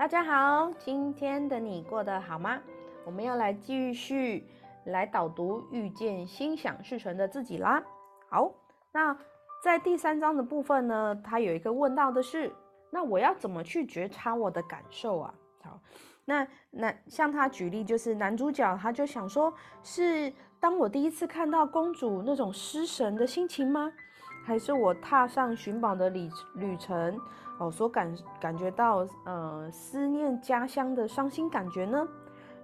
大家好，今天的你过得好吗？我们要来继续来导读遇见心想事成的自己啦。好，那在第三章的部分呢，他有一个问到的是，那我要怎么去觉察我的感受啊？好，那那像他举例就是男主角，他就想说，是当我第一次看到公主那种失神的心情吗？还是我踏上寻宝的旅旅程？哦，所感感觉到呃思念家乡的伤心感觉呢，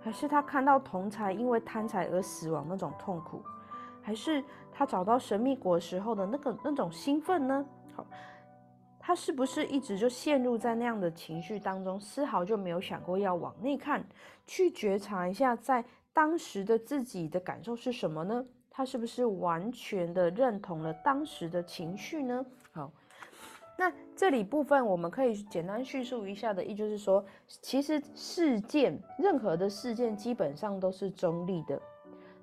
还是他看到同才因为贪财而死亡那种痛苦，还是他找到神秘果时候的那个那种兴奋呢？好，他是不是一直就陷入在那样的情绪当中，丝毫就没有想过要往内看，去觉察一下在当时的自己的感受是什么呢？他是不是完全的认同了当时的情绪呢？好。那这里部分我们可以简单叙述一下的，也就是说，其实事件任何的事件基本上都是中立的，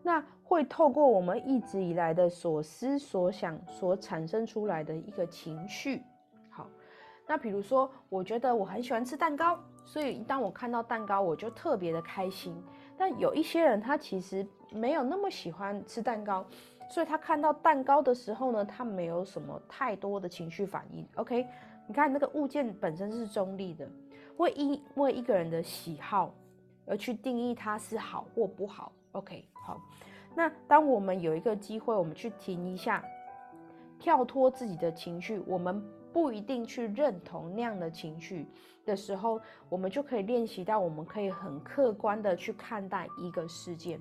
那会透过我们一直以来的所思所想所产生出来的一个情绪。好，那比如说，我觉得我很喜欢吃蛋糕，所以当我看到蛋糕，我就特别的开心。但有一些人他其实没有那么喜欢吃蛋糕。所以他看到蛋糕的时候呢，他没有什么太多的情绪反应。OK，你看那个物件本身是中立的，会因为一个人的喜好而去定义它是好或不好。OK，好，那当我们有一个机会，我们去停一下，跳脱自己的情绪，我们不一定去认同那样的情绪的时候，我们就可以练习到，我们可以很客观的去看待一个事件。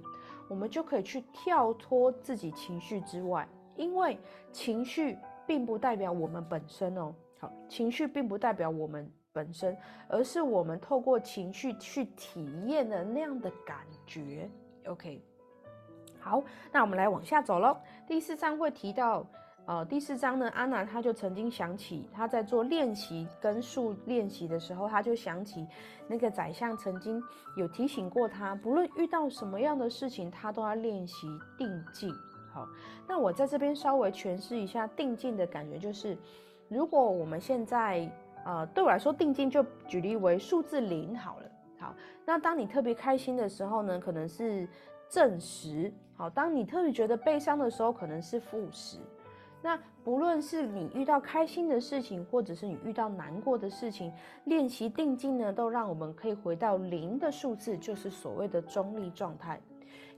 我们就可以去跳脱自己情绪之外，因为情绪并不代表我们本身哦。好，情绪并不代表我们本身，而是我们透过情绪去体验的那样的感觉。OK，好，那我们来往下走喽。第四章会提到。呃，第四章呢，安娜她就曾经想起，她在做练习跟树练习的时候，她就想起那个宰相曾经有提醒过她，不论遇到什么样的事情，她都要练习定静。好，那我在这边稍微诠释一下定静的感觉，就是如果我们现在，呃，对我来说，定静就举例为数字零好了。好，那当你特别开心的时候呢，可能是正十。好，当你特别觉得悲伤的时候，可能是负十。那不论是你遇到开心的事情，或者是你遇到难过的事情，练习定静呢，都让我们可以回到零的数字，就是所谓的中立状态。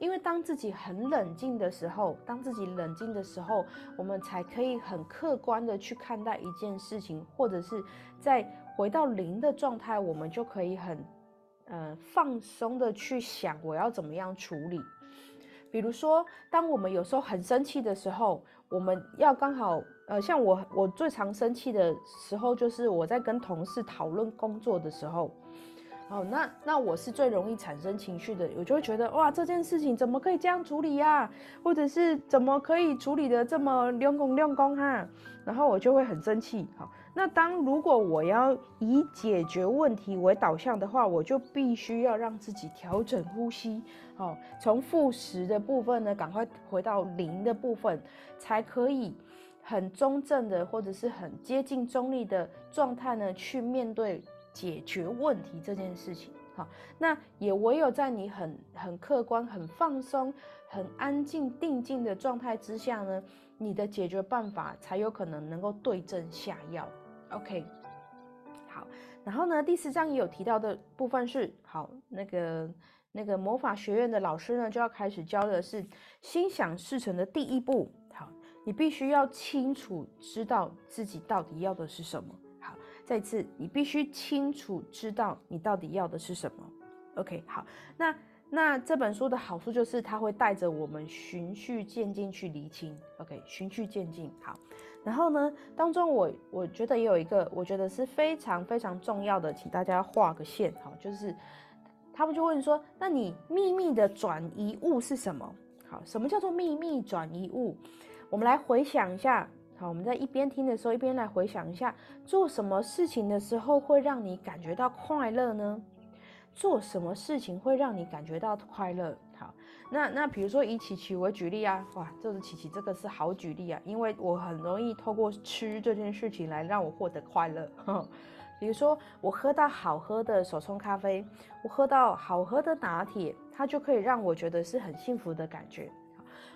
因为当自己很冷静的时候，当自己冷静的时候，我们才可以很客观的去看待一件事情，或者是在回到零的状态，我们就可以很呃放松的去想我要怎么样处理。比如说，当我们有时候很生气的时候，我们要刚好，呃，像我，我最常生气的时候，就是我在跟同事讨论工作的时候。哦，那那我是最容易产生情绪的，我就会觉得哇，这件事情怎么可以这样处理呀？或者是怎么可以处理的这么亮工亮工哈？然后我就会很生气。好，那当如果我要以解决问题为导向的话，我就必须要让自己调整呼吸，好，从负十的部分呢，赶快回到零的部分，才可以很中正的或者是很接近中立的状态呢，去面对。解决问题这件事情，好，那也唯有在你很很客观、很放松、很安静、定静的状态之下呢，你的解决办法才有可能能够对症下药。OK，好，然后呢，第四章也有提到的部分是，好，那个那个魔法学院的老师呢就要开始教的是心想事成的第一步。好，你必须要清楚知道自己到底要的是什么。好再次，你必须清楚知道你到底要的是什么。OK，好，那那这本书的好处就是它会带着我们循序渐进去厘清。OK，循序渐进，好。然后呢，当中我我觉得也有一个，我觉得是非常非常重要的，请大家画个线，好，就是他们就问说，那你秘密的转移物是什么？好，什么叫做秘密转移物？我们来回想一下。好，我们在一边听的时候，一边来回想一下，做什么事情的时候会让你感觉到快乐呢？做什么事情会让你感觉到快乐？好，那那比如说以琪琪为举例啊，哇，这是琪琪这个是好举例啊，因为我很容易透过吃这件事情来让我获得快乐。比如说我喝到好喝的手冲咖啡，我喝到好喝的拿铁，它就可以让我觉得是很幸福的感觉。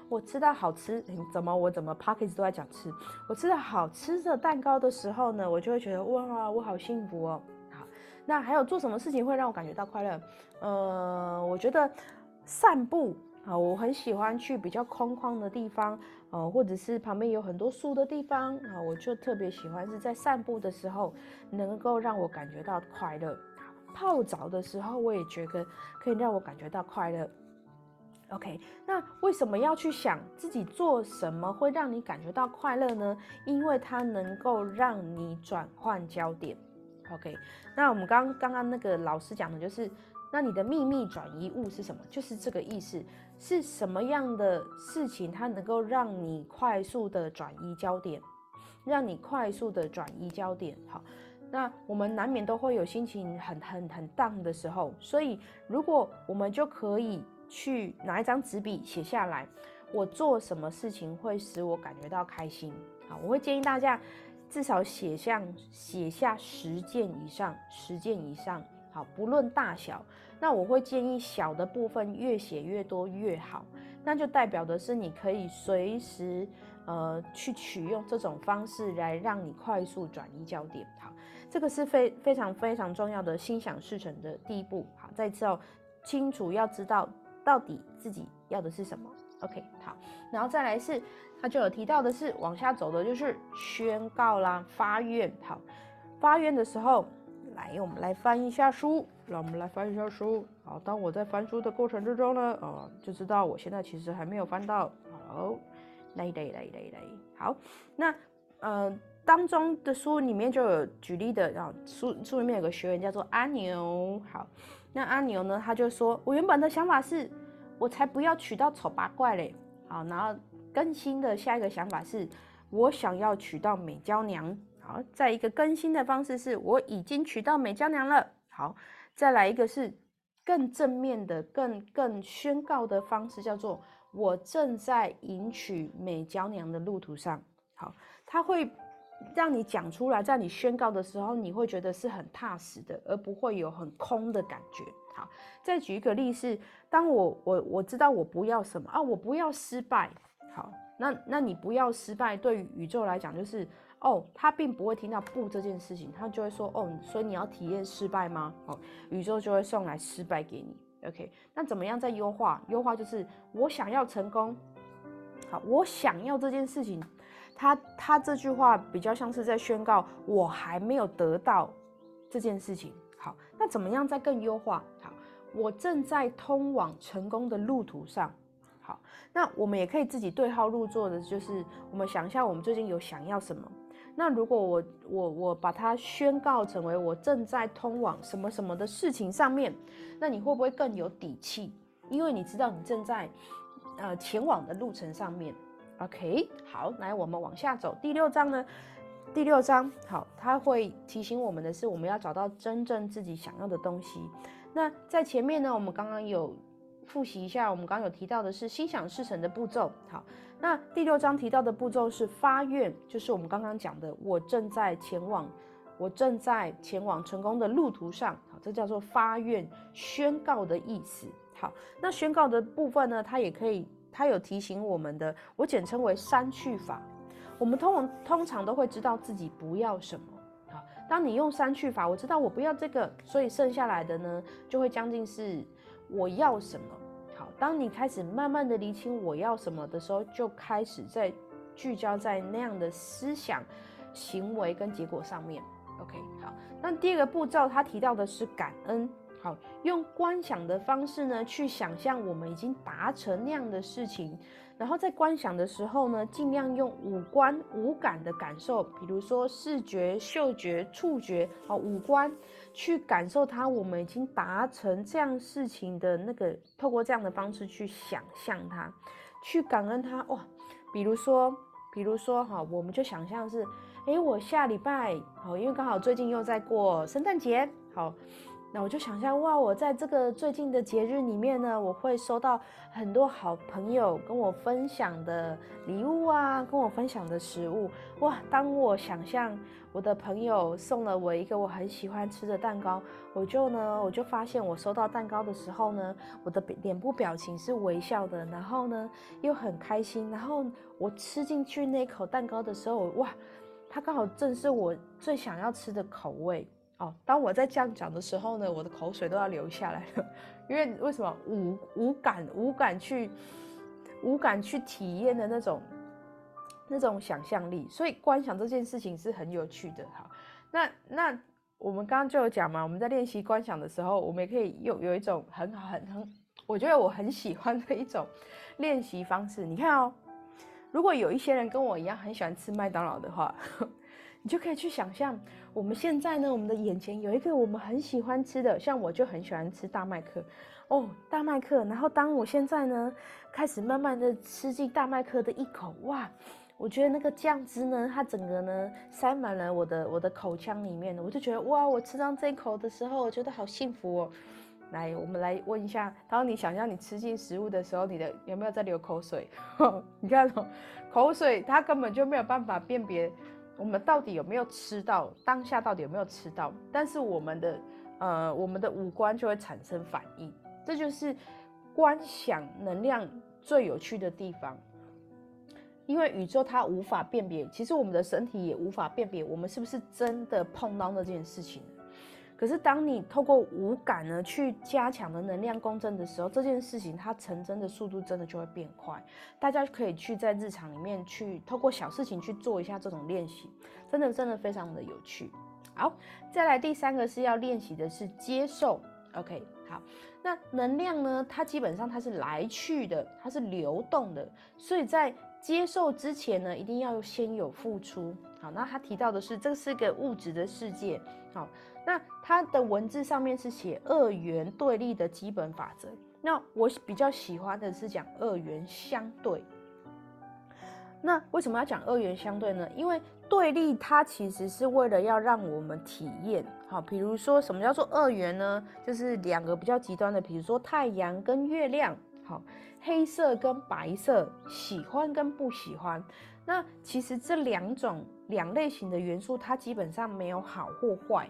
我吃到好吃，怎么我怎么 p o c k e t 都在讲吃。我吃到好吃的蛋糕的时候呢，我就会觉得哇，我好幸福哦。那还有做什么事情会让我感觉到快乐？呃，我觉得散步啊，我很喜欢去比较空旷的地方，呃，或者是旁边有很多树的地方啊，我就特别喜欢是在散步的时候能够让我感觉到快乐。泡澡的时候，我也觉得可以让我感觉到快乐。OK，那为什么要去想自己做什么会让你感觉到快乐呢？因为它能够让你转换焦点。OK，那我们刚刚刚刚那个老师讲的就是，那你的秘密转移物是什么？就是这个意思。是什么样的事情它能够让你快速的转移焦点，让你快速的转移焦点？好，那我们难免都会有心情很很很 down 的时候，所以如果我们就可以。去拿一张纸笔写下来，我做什么事情会使我感觉到开心？好，我会建议大家至少写下写下十件以上，十件以上。好，不论大小，那我会建议小的部分越写越多越好。那就代表的是你可以随时呃去取用这种方式来让你快速转移焦点。好，这个是非非常非常重要的心想事成的第一步。好，再次哦，清楚要知道。到底自己要的是什么？OK，好，然后再来是，他就有提到的是往下走的，就是宣告啦、发愿。好，发愿的时候，来，我们来翻一下书，让我们来翻一下书。好，当我在翻书的过程之中呢，呃，就知道我现在其实还没有翻到。好，来来来来来，好，那呃当中的书里面就有举例的，然后书书里面有个学员叫做阿牛，好。那阿牛呢？他就说：“我原本的想法是，我才不要娶到丑八怪嘞。好，然后更新的下一个想法是，我想要娶到美娇娘。好，再一个更新的方式是，我已经娶到美娇娘了。好，再来一个是更正面的、更更宣告的方式，叫做我正在迎娶美娇娘的路途上。好，他会。”让你讲出来，在你宣告的时候，你会觉得是很踏实的，而不会有很空的感觉。好，再举一个例是，当我我我知道我不要什么啊，我不要失败。好，那那你不要失败，对于宇宙来讲就是哦，他并不会听到不这件事情，他就会说哦，所以你要体验失败吗？哦，宇宙就会送来失败给你。OK，那怎么样再优化？优化就是我想要成功。好，我想要这件事情。他他这句话比较像是在宣告我还没有得到这件事情。好，那怎么样再更优化？好，我正在通往成功的路途上。好，那我们也可以自己对号入座的，就是我们想一下，我们最近有想要什么？那如果我我我把它宣告成为我正在通往什么什么的事情上面，那你会不会更有底气？因为你知道你正在呃前往的路程上面。OK，好，来我们往下走。第六章呢？第六章好，它会提醒我们的是，我们要找到真正自己想要的东西。那在前面呢，我们刚刚有复习一下，我们刚刚有提到的是心想事成的步骤。好，那第六章提到的步骤是发愿，就是我们刚刚讲的，我正在前往，我正在前往成功的路途上。好，这叫做发愿宣告的意思。好，那宣告的部分呢，它也可以。他有提醒我们的，我简称为删去法。我们通通常都会知道自己不要什么。好，当你用删去法，我知道我不要这个，所以剩下来的呢，就会将近是我要什么。好，当你开始慢慢的厘清我要什么的时候，就开始在聚焦在那样的思想、行为跟结果上面。OK，好，那第二个步骤，他提到的是感恩。好，用观想的方式呢，去想象我们已经达成那样的事情，然后在观想的时候呢，尽量用五官、五感的感受，比如说视觉、嗅觉、触觉，好，五官去感受它，我们已经达成这样事情的那个，透过这样的方式去想象它，去感恩它，哇，比如说，比如说，哈，我们就想象是，诶，我下礼拜，好，因为刚好最近又在过圣诞节，好。那我就想象，哇，我在这个最近的节日里面呢，我会收到很多好朋友跟我分享的礼物啊，跟我分享的食物。哇，当我想象我的朋友送了我一个我很喜欢吃的蛋糕，我就呢，我就发现我收到蛋糕的时候呢，我的脸部表情是微笑的，然后呢又很开心，然后我吃进去那口蛋糕的时候，哇，它刚好正是我最想要吃的口味。哦，当我在这样讲的时候呢，我的口水都要流下来了，因为为什么无无感无感去无感去体验的那种那种想象力，所以观想这件事情是很有趣的。哈，那那我们刚刚就有讲嘛，我们在练习观想的时候，我们也可以有有一种很好很很，我觉得我很喜欢的一种练习方式。你看哦，如果有一些人跟我一样很喜欢吃麦当劳的话。你就可以去想象，我们现在呢，我们的眼前有一个我们很喜欢吃的，像我就很喜欢吃大麦克，哦，大麦克。然后当我现在呢，开始慢慢的吃进大麦克的一口，哇，我觉得那个酱汁呢，它整个呢塞满了我的我的口腔里面，我就觉得哇，我吃到这一口的时候，我觉得好幸福哦。来，我们来问一下，当你想象你吃进食物的时候，你的有没有在流口水？你看哦，口水它根本就没有办法辨别。我们到底有没有吃到？当下到底有没有吃到？但是我们的呃，我们的五官就会产生反应，这就是观想能量最有趣的地方。因为宇宙它无法辨别，其实我们的身体也无法辨别，我们是不是真的碰到那件事情。可是，当你透过五感呢去加强的能量共振的时候，这件事情它成真的速度真的就会变快。大家可以去在日常里面去透过小事情去做一下这种练习，真的真的非常的有趣。好，再来第三个是要练习的是接受。OK，好，那能量呢，它基本上它是来去的，它是流动的，所以在接受之前呢，一定要先有付出。好，那他提到的是这是个物质的世界。好。那它的文字上面是写二元对立的基本法则。那我比较喜欢的是讲二元相对。那为什么要讲二元相对呢？因为对立它其实是为了要让我们体验。好，比如说什么叫做二元呢？就是两个比较极端的，比如说太阳跟月亮。好，黑色跟白色，喜欢跟不喜欢。那其实这两种两类型的元素，它基本上没有好或坏。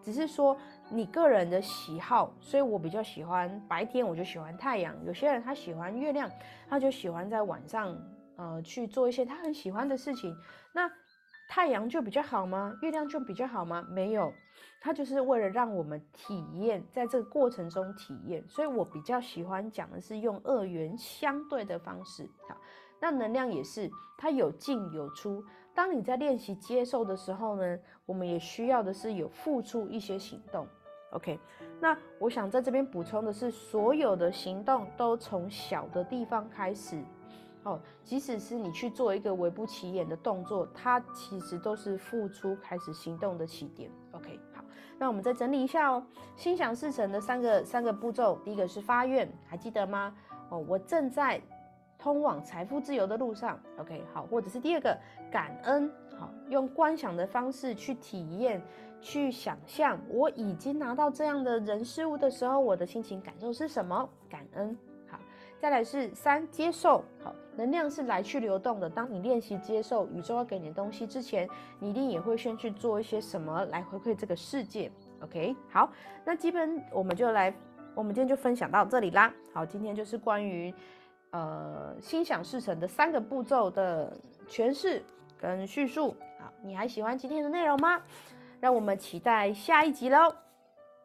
只是说你个人的喜好，所以我比较喜欢白天，我就喜欢太阳。有些人他喜欢月亮，他就喜欢在晚上，呃，去做一些他很喜欢的事情。那太阳就比较好吗？月亮就比较好吗？没有，它就是为了让我们体验，在这个过程中体验。所以我比较喜欢讲的是用二元相对的方式。好，那能量也是，它有进有出。当你在练习接受的时候呢，我们也需要的是有付出一些行动。OK，那我想在这边补充的是，所有的行动都从小的地方开始。哦，即使是你去做一个微不起眼的动作，它其实都是付出开始行动的起点。OK，好，那我们再整理一下哦，心想事成的三个三个步骤，第一个是发愿，还记得吗？哦，我正在。通往财富自由的路上，OK，好，或者是第二个感恩，好，用观想的方式去体验、去想象，我已经拿到这样的人事物的时候，我的心情感受是什么？感恩，好，再来是三接受，好，能量是来去流动的。当你练习接受宇宙要给你的东西之前，你一定也会先去做一些什么来回馈这个世界，OK，好，那基本我们就来，我们今天就分享到这里啦。好，今天就是关于。呃，心想事成的三个步骤的诠释跟叙述，好，你还喜欢今天的内容吗？让我们期待下一集喽，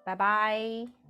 拜拜。